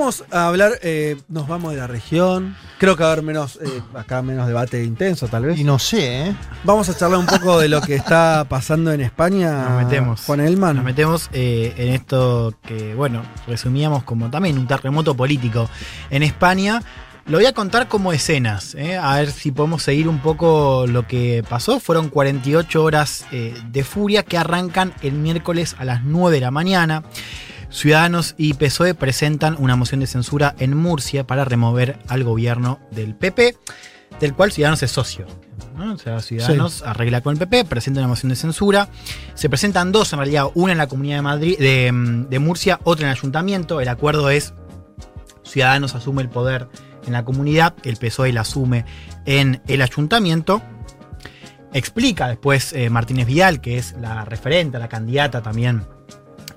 Vamos a hablar, eh, nos vamos de la región. Creo que va a haber menos, eh, acá menos debate intenso, tal vez. Y no sé, ¿eh? Vamos a charlar un poco de lo que está pasando en España. Nos metemos. Juan Elman. Nos metemos eh, en esto que, bueno, resumíamos como también un terremoto político en España. Lo voy a contar como escenas, ¿eh? a ver si podemos seguir un poco lo que pasó. Fueron 48 horas eh, de furia que arrancan el miércoles a las 9 de la mañana. Ciudadanos y PSOE presentan una moción de censura en Murcia para remover al gobierno del PP, del cual Ciudadanos es socio. ¿no? O sea, Ciudadanos arregla con el PP, presenta una moción de censura. Se presentan dos, en realidad, una en la Comunidad de, Madrid, de, de Murcia, otra en el Ayuntamiento. El acuerdo es Ciudadanos asume el poder en la comunidad, el PSOE la asume en el Ayuntamiento. Explica después eh, Martínez Vidal, que es la referente, la candidata también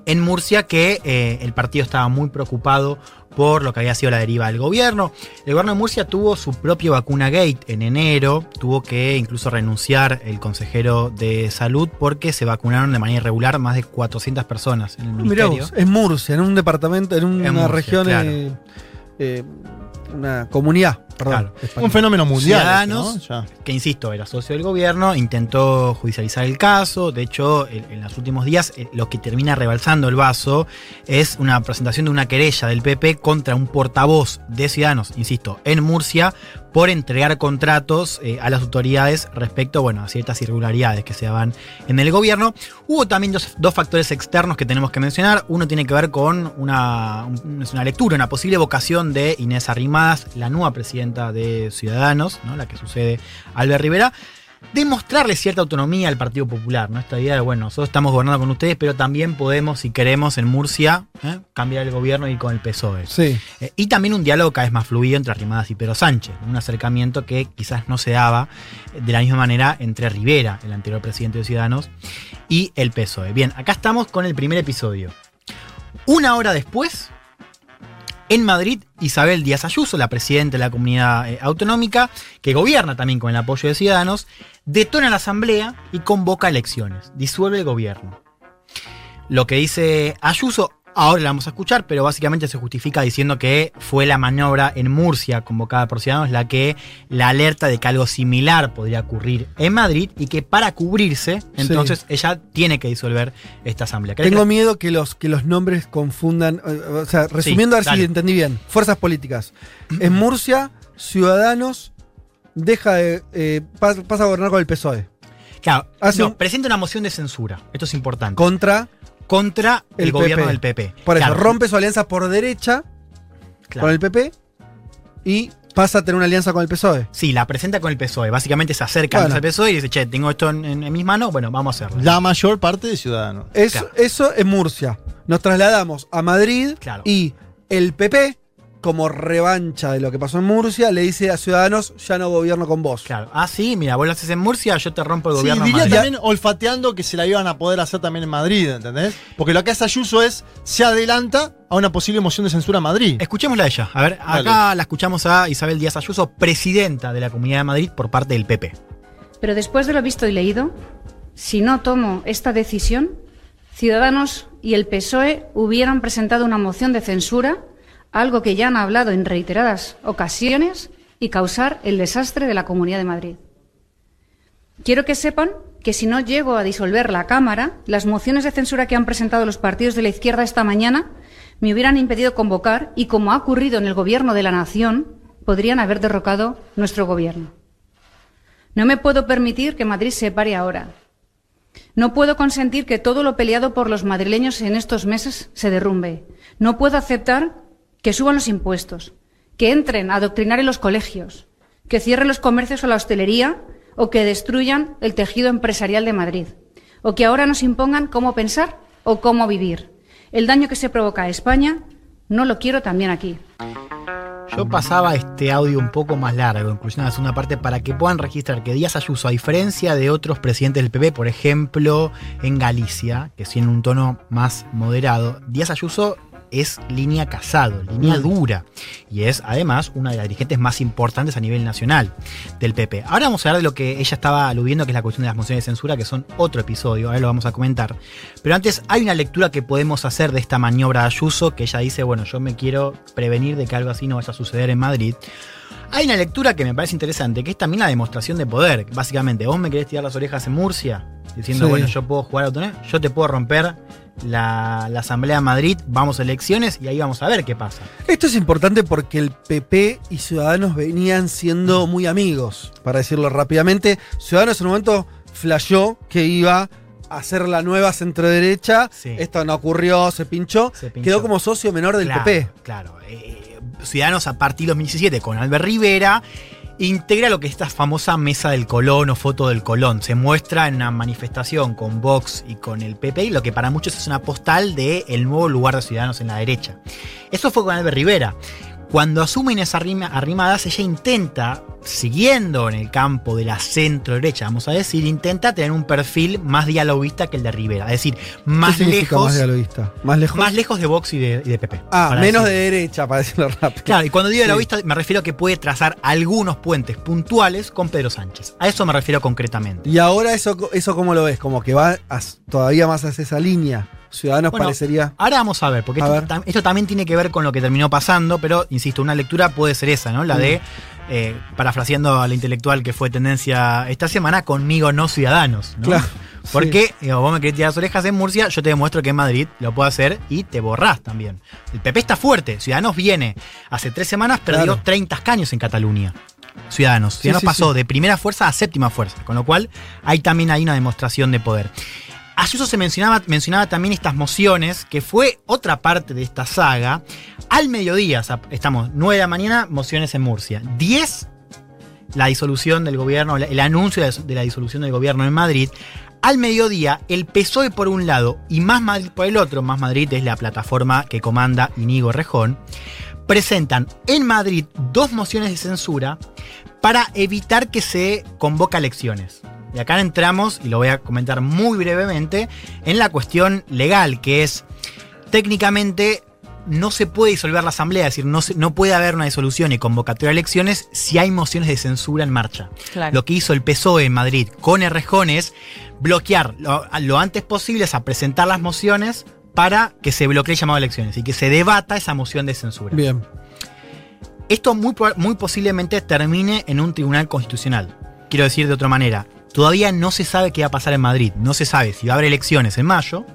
en Murcia, que eh, el partido estaba muy preocupado por lo que había sido la deriva del gobierno. El gobierno de Murcia tuvo su propio vacuna gate en enero, tuvo que incluso renunciar el consejero de salud porque se vacunaron de manera irregular más de 400 personas en el Mirá ministerio. vos, en Murcia, en un departamento, en una Murcia, región, claro. eh, eh, una comunidad, perdón. Claro. Un fenómeno mundial. Ciudadanos, este, ¿no? Ya. que insisto, era socio del gobierno, intentó judicializar el caso. De hecho, en, en los últimos días, eh, lo que termina rebalsando el vaso es una presentación de una querella del PP contra un portavoz de Ciudadanos, insisto, en Murcia, por entregar contratos eh, a las autoridades respecto bueno, a ciertas irregularidades que se daban en el gobierno. Hubo también dos, dos factores externos que tenemos que mencionar. Uno tiene que ver con una, un- es una lectura, una posible vocación de Inés Arrimadas, la nueva presidenta de Ciudadanos, ¿no? la que sucede Albert Rivera, de mostrarle cierta autonomía al Partido Popular. ¿no? Esta idea de, bueno, nosotros estamos gobernando con ustedes, pero también podemos, si queremos, en Murcia, ¿eh? cambiar el gobierno y con el PSOE. Sí. Eh, y también un diálogo cada vez más fluido entre Arrimadas y Pedro Sánchez, un acercamiento que quizás no se daba eh, de la misma manera entre Rivera, el anterior presidente de Ciudadanos, y el PSOE. Bien, acá estamos con el primer episodio. Una hora después, en Madrid, Isabel Díaz Ayuso, la presidenta de la comunidad eh, autonómica, que gobierna también con el apoyo de Ciudadanos, detona la asamblea y convoca elecciones, disuelve el gobierno. Lo que dice Ayuso, ahora la vamos a escuchar, pero básicamente se justifica diciendo que fue la maniobra en Murcia convocada por Ciudadanos la que la alerta de que algo similar podría ocurrir en Madrid y que para cubrirse, entonces ella tiene que disolver esta asamblea. ¿Querés Tengo que- miedo que los, que los nombres confundan. eh, O sea, resumiendo a ver si entendí bien. Fuerzas políticas. En Murcia, Ciudadanos deja de, eh, pas- pasa a gobernar con el PSOE. Claro, no, un- presenta una moción de censura. Esto es importante. Contra contra el, el gobierno PP. del PP. Por eso, Claro, rompe su alianza por derecha claro. con el PP y pasa a tener una alianza con el PSOE. Sí, la presenta con el PSOE. Básicamente se acerca Bueno. al PSOE y dice, che, tengo esto en, en- en mis manos, bueno, vamos a hacerlo. La mayor parte de ciudadanos. Eso, Claro. eso en Murcia. Nos trasladamos a Madrid Claro. y el PP, como revancha de lo que pasó en Murcia, le dice a Ciudadanos, ya no gobierno con vos. Claro. Ah, sí, mira, vos lo haces en Murcia, yo te rompo el Sí, gobierno. en diría Madrid. también olfateando que se la iban a poder hacer también en Madrid, ¿entendés? Porque lo que hace Ayuso es, se adelanta a una posible moción de censura en Madrid. Escuchémosla a ella. A ver, acá la escuchamos a Isabel Díaz Ayuso, presidenta de la Comunidad de Madrid por parte del PP. Pero después de lo visto y leído, si no tomo esta decisión, Ciudadanos y el PSOE hubieran presentado una moción de censura, algo que ya han hablado en reiteradas ocasiones, y causar el desastre de la Comunidad de Madrid. Quiero que sepan que si no llego a disolver la Cámara, las mociones de censura que han presentado los partidos de la izquierda esta mañana me hubieran impedido convocar y, como ha ocurrido en el Gobierno de la Nación, podrían haber derrocado nuestro Gobierno. No me puedo permitir que Madrid se pare ahora. No puedo consentir que todo lo peleado por los madrileños en estos meses se derrumbe. No puedo aceptar que suban los impuestos, que entren a adoctrinar en los colegios, que cierren los comercios o la hostelería o que destruyan el tejido empresarial de Madrid, o que ahora nos impongan cómo pensar o cómo vivir. El daño que se provoca a España no lo quiero también aquí. Yo pasaba este audio un poco más largo, incluso en la segunda parte, para que puedan registrar que Díaz Ayuso, a diferencia de otros presidentes del PP, por ejemplo, en Galicia, que tiene un tono más moderado, Díaz Ayuso es línea casado, línea dura. Y es además una de las dirigentes más importantes a nivel nacional del PP. Ahora vamos a hablar de lo que ella estaba aludiendo, que es la cuestión de las mociones de censura, que son otro episodio, ahora lo vamos a comentar. Pero antes hay una lectura que podemos hacer de esta maniobra de Ayuso, que ella dice, bueno, yo me quiero prevenir de que algo así no vaya a suceder en Madrid. Hay una lectura que me parece interesante, que es también la demostración de poder. Básicamente, vos me querés tirar las orejas en Murcia, diciendo, Sí. bueno, yo puedo jugar a autonomía, yo te puedo romper la, la Asamblea de Madrid, vamos a elecciones y ahí vamos a ver qué pasa. Esto es importante porque el PP y Ciudadanos venían siendo muy amigos, para decirlo rápidamente. Ciudadanos en un momento flasheó que iba a ser la nueva centroderecha. Sí. Esto no ocurrió, se pinchó. Se pinchó. Quedó como socio menor del claro, PP. Claro. Eh, Ciudadanos a partir de 2017 con Albert Rivera integra lo que es esta famosa mesa del Colón o foto del Colón. Se muestra en una manifestación con Vox y con el PP, y lo que para muchos es una postal del el nuevo lugar de Ciudadanos en la derecha. Eso fue con Albert Rivera. Cuando asume Inés Arrima- Arrimadas, ella intenta, siguiendo en el campo de la centro derecha, vamos a decir, intenta tener un perfil más dialoguista que el de Rivera. Es decir, más ¿Qué significa lejos, más dialoguista? ¿Más lejos? más lejos de Vox y de, y de PP. ah, menos decir. de derecha, para decirlo rápido. Claro, y cuando digo Sí. dialoguista me refiero a que puede trazar algunos puentes puntuales con Pedro Sánchez. A eso me refiero concretamente. Y ahora eso, eso ¿cómo lo ves? Como que va todavía más hacia esa línea. Ciudadanos Bueno, parecería... Ahora vamos a ver, porque A esto, ver. tam- esto también tiene que ver con lo que terminó pasando, pero insisto, una lectura puede ser esa, ¿no? La de, eh, parafraseando a la intelectual que fue tendencia esta semana, conmigo no ciudadanos, ¿no? Claro, Porque digo, vos me querés tirar las orejas en Murcia, yo te demuestro que en Madrid lo puedo hacer y te borrás también. El PP está fuerte, Ciudadanos viene. Hace tres semanas perdió Claro. 30 escaños en Cataluña. Ciudadanos. Ciudadanos sí, pasó de primera fuerza a séptima fuerza, con lo cual hay también hay una demostración de poder. Ayuso se mencionaba, mencionaba también estas mociones, que fue otra parte de esta saga. Al mediodía, estamos 9 de la mañana, mociones en Murcia. 10, la disolución del gobierno, el anuncio de la disolución del gobierno en Madrid. Al mediodía, el PSOE por un lado y Más Madrid por el otro, Más Madrid es la plataforma que comanda Inigo Rejón, presentan en Madrid dos mociones de censura para evitar que se convoque a elecciones. Y acá entramos, y lo voy a comentar muy brevemente, en la cuestión legal, que es técnicamente no se puede disolver la asamblea, es decir, no, se- no puede haber una disolución y convocatoria de elecciones si hay mociones de censura en marcha. Claro. Lo que hizo el PSOE en Madrid con Errejón es bloquear lo, lo antes posible, es a presentar las mociones para que se bloquee el llamado a elecciones y que se debata esa moción de censura. Bien. Esto muy posiblemente termine en un tribunal constitucional. Quiero decir de otra manera, todavía no se sabe qué va a pasar en Madrid. No se sabe si va a haber elecciones en mayo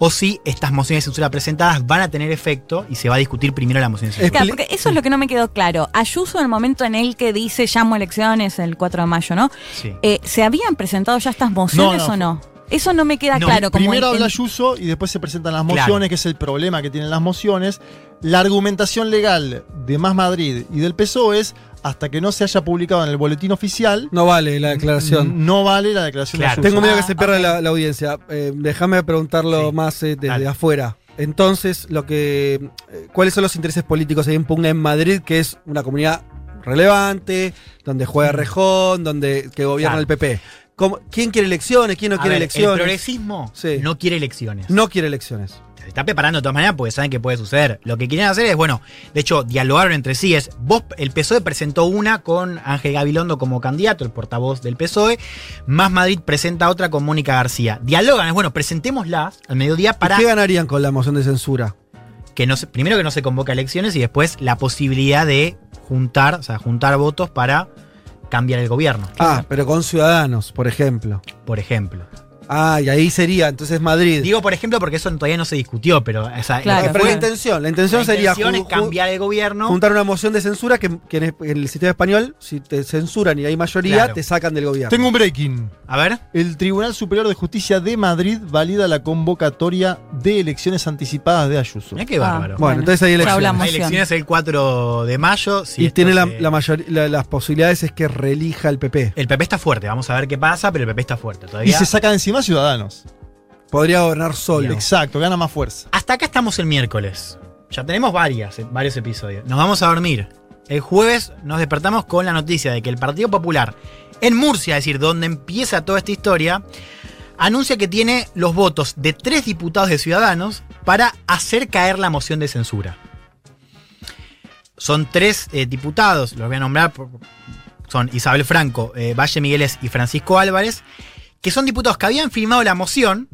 o si estas mociones de censura presentadas van a tener efecto y se va a discutir primero la moción de censura. Claro, porque eso es lo que no me quedó claro. Ayuso, en el momento en el que dice llamo a elecciones el 4 de mayo, ¿no? Sí. Eh, ¿Se habían presentado ya estas mociones No, no. o no? Eso no me queda No, claro. Como Primero habla Ayuso y después se presentan las Claro. mociones, que es el problema que tienen las mociones. La argumentación legal de Más Madrid y del PSOE es hasta que no se haya publicado en el boletín oficial, No vale la declaración. no vale la declaración Claro. de Ayuso. Tengo miedo que Ah, se pierda ok. la, la audiencia. Eh, déjame preguntarlo Sí. más eh, desde Dale. afuera. Entonces, lo que, eh, ¿cuáles son los intereses políticos ahí en Pugna en Madrid, que es una comunidad relevante, donde juega Rejón, donde que gobierna Claro. el PP? ¿Cómo- ¿Quién quiere elecciones? ¿Quién no A quiere ver, El elecciones? progresismo Sí. no quiere elecciones. No quiere elecciones. Se está preparando de todas maneras porque saben que puede suceder. Lo que quieren hacer es, bueno, de hecho, dialogaron entre sí. Es, vos, el PSOE presentó una con Ángel Gabilondo como candidato, el portavoz del PSOE. Más Madrid presenta otra con Mónica García. Dialogan, es bueno, presentémoslas al mediodía para ¿Y ¿Qué ganarían con la moción de censura? que no se, primero que no se convoque a elecciones y después la posibilidad de juntar, o sea, juntar votos para cambiar el gobierno, Ah, pero con ciudadanos, por ejemplo. por ejemplo. Ah, y ahí sería, entonces Madrid. Digo por ejemplo porque eso todavía no se discutió, pero o sea, lo Claro, que pero la intención, la intención la sería intención es cambiar el gobierno. juntar una moción de censura que, que en en el sistema español, si te censuran y hay mayoría, Claro. te sacan del gobierno. Tengo un breaking. A ver. El Tribunal Superior de Justicia de Madrid valida la convocatoria de elecciones anticipadas de Ayuso. Mirá qué bárbaro. Bueno, entonces hay elecciones. Hay elecciones el 4 de mayo. si y tiene la, se- la mayor- la- las posibilidades es que reelija el PP. El PP está fuerte, vamos a ver qué pasa, pero el PP está fuerte Y todavía. se saca de encima Ciudadanos. Podría gobernar solo. Exacto, gana más fuerza. Hasta acá estamos el miércoles. Ya tenemos varias, varios episodios. Nos vamos a dormir el jueves nos despertamos con la noticia de que el Partido Popular en Murcia, es decir, donde empieza toda esta historia, anuncia que tiene los votos de tres diputados de Ciudadanos para hacer caer la moción de censura. Son tres eh, diputados, los voy a nombrar, son Isabel Franco, eh, Valle Migueles y Francisco Álvarez, que son diputados que habían firmado la moción,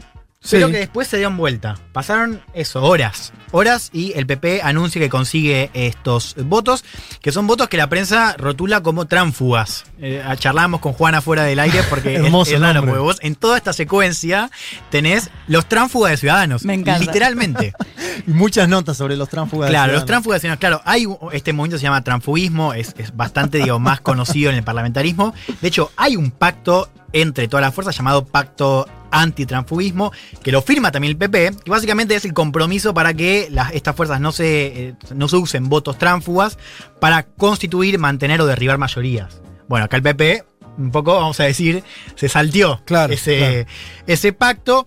pero Sí. que después se dieron vuelta. Pasaron eso, horas. Horas y el PP anuncia que consigue estos votos, que son votos que la prensa rotula como tránfugas. Eh, charlábamos con Juana fuera del aire porque es- Hermoso es, raro, nombre. porque vos en toda esta secuencia tenés los tránfugas de ciudadanos. Me encanta. Literalmente. Y muchas notas sobre los tránsfugas. de Claro, los Ciudadanos. tránsfugas de ciudadanos, claro, hay este movimiento se llama transfugismo, es, es bastante digo, más conocido en el parlamentarismo. De hecho, hay un pacto entre todas las fuerzas llamado Pacto Antitransfugismo, que lo firma también el PP, que básicamente es el compromiso para que las- estas fuerzas no se, eh, no se usen votos tránsfugas para constituir, mantener o derribar mayorías. Bueno, acá el PP, un poco, vamos a decir, se salteó Claro, ese, claro. ese pacto.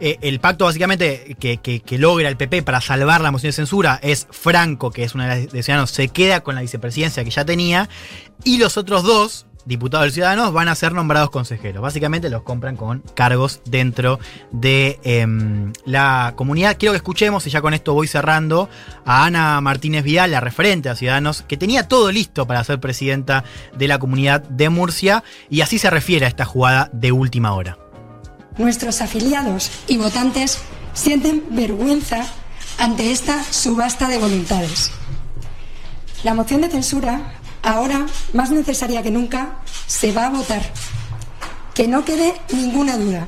Eh, el pacto básicamente que, que- que logra el PP para salvar la moción de censura es Franco, que es una de las de Ciudadanos, se queda con la vicepresidencia que ya tenía, y los otros dos diputados Ciudadanos van a ser nombrados consejeros. Básicamente los compran con cargos dentro de em, la comunidad. Quiero que escuchemos, y ya con esto voy cerrando, a Ana Martínez Vidal, la referente a Ciudadanos, que tenía todo listo para ser presidenta de la comunidad de Murcia, y así se refiere a esta jugada de última hora. Nuestros afiliados y votantes sienten vergüenza ante esta subasta de voluntades. La moción de censura, ahora más necesaria que nunca, se va a votar. Que no quede ninguna duda.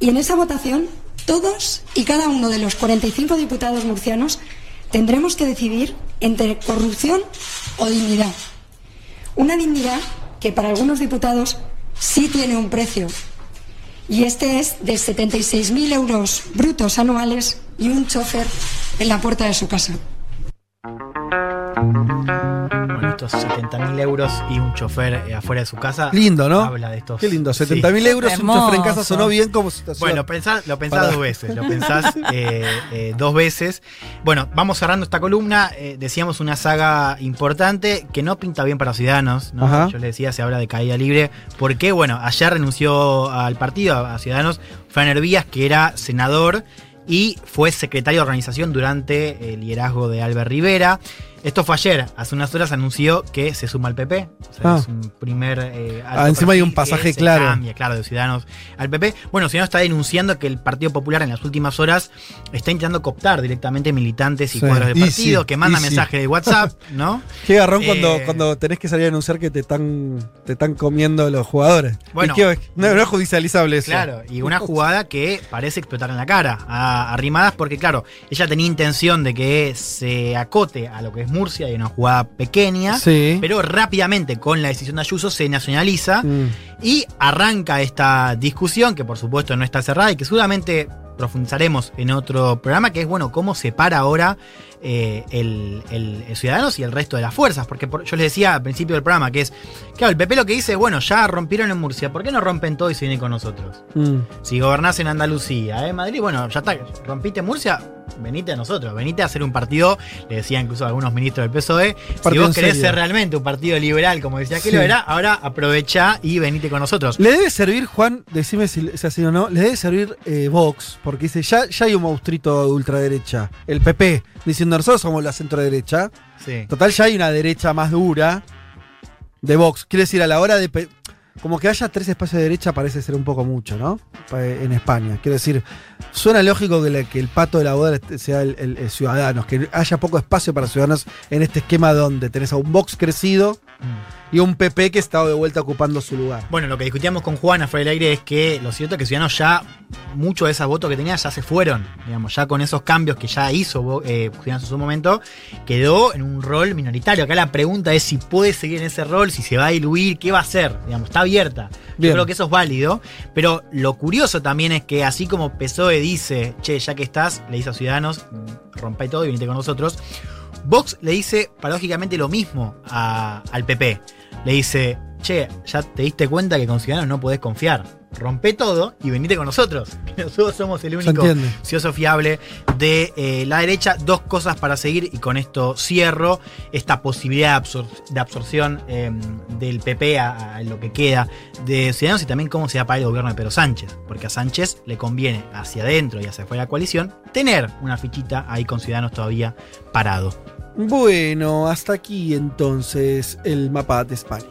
Y en esa votación, todos y cada uno de los 45 diputados murcianos tendremos que decidir entre corrupción o dignidad. Una dignidad que para algunos diputados sí tiene un precio. Y este es de 76.000 euros brutos anuales y un chofer en la puerta de su casa. Estos 70.000 euros y un chofer eh, afuera de su casa. Lindo, ¿no? Habla de estos. Qué lindo, Sí. 70 mil euros, un Hermoso. chofer en casa sonó bien como situación. Bueno, pensá- lo pensás Para- dos veces, lo pensás eh, eh, dos veces. Bueno, vamos cerrando esta columna. eh, decíamos una saga importante que no pinta bien para Ciudadanos. ¿no? Ajá. Yo les decía, se habla de caída libre. Porque, bueno, ayer renunció al partido, a, a Ciudadanos, Fran Hervías, que era senador y fue secretario de organización durante el liderazgo de Albert Rivera. Esto fue ayer, hace unas horas anunció que se suma al PP. O sea, Ah. es un primer. eh, Ah, encima hay un pasaje claro. cambia, claro, de Ciudadanos al PP. Bueno, Ciudadanos está denunciando que el Partido Popular en las últimas horas está intentando cooptar directamente militantes y Sí. cuadros de Y partido, sí, que mandan y sí. mensajes de WhatsApp, ¿no? Qué garrón cuando, Eh, cuando tenés que salir a anunciar que te están, te están comiendo los jugadores. Bueno. ¿Y qué- no, no es judicializable eso. Claro, y una jugada que parece explotar en la cara a, a Rimadas, porque claro, ella tenía intención de que se acote a lo que es Murcia y una jugada pequeña, Sí. pero rápidamente con la decisión de Ayuso se nacionaliza Mm. y arranca esta discusión que por supuesto no está cerrada y que seguramente profundizaremos en otro programa, que es bueno, cómo se para ahora eh, el, el- el Ciudadanos y el resto de las fuerzas. Porque por- yo les decía al principio del programa que es, claro, el PP lo que dice es, bueno, ya rompieron en Murcia, ¿por qué no rompen todo y se vienen con nosotros? Mm. Si gobernás en Andalucía, en Madrid, bueno, ya está, rompiste Murcia, venite a nosotros, venite a hacer un partido, le decía incluso a algunos ministros del PSOE, si vos querés serio. ser realmente un partido liberal, como decía que Sí. lo era, ahora aprovechá y venite con nosotros. Le debe servir, Juan, decime si es así o no, le debe servir eh, Vox, porque dice, ya, ya hay un monstruito de ultraderecha, el PP, diciendo nosotros somos la centroderecha. Sí. Total, ya hay una derecha más dura de Vox. Quiere decir, a la hora de... Como que haya tres espacios de derecha parece ser un poco mucho, ¿no? Pa- En España. Quiero decir, suena lógico que, el pato de la boda este sea el, el- el Ciudadanos, que haya poco espacio para Ciudadanos en este esquema donde tenés a un Vox crecido. Y un PP que está de vuelta ocupando su lugar. Bueno, lo que discutíamos con Juana fuera del aire es que lo cierto es que Ciudadanos ya, muchos de esos votos que tenía ya se fueron, digamos, ya con esos cambios que ya hizo Vo- eh, Ciudadanos en su momento, quedó en un rol minoritario. Acá la pregunta es si puede seguir en ese rol, si se va a diluir, qué va a hacer, digamos, está abierta. Yo creo que eso es válido, pero lo curioso también es que así como PSOE dice, che, ya que estás, le dice a Ciudadanos, mm, rompe todo y venite con nosotros, Vox le dice paradójicamente lo mismo al PP. Le dice, che, ya te diste cuenta que con Ciudadanos no podés confiar. Rompe todo y venite con nosotros. Nosotros somos el único cioso fiable de eh, la derecha. Dos cosas para seguir y con esto cierro. Esta posibilidad de, absor- de absorción eh, del PP a, a lo que queda de Ciudadanos y también cómo se va a pagar el gobierno de Pedro Sánchez. Porque a Sánchez le conviene hacia adentro y hacia afuera de la coalición tener una fichita ahí con Ciudadanos todavía parado. Bueno, hasta aquí entonces el mapa de España.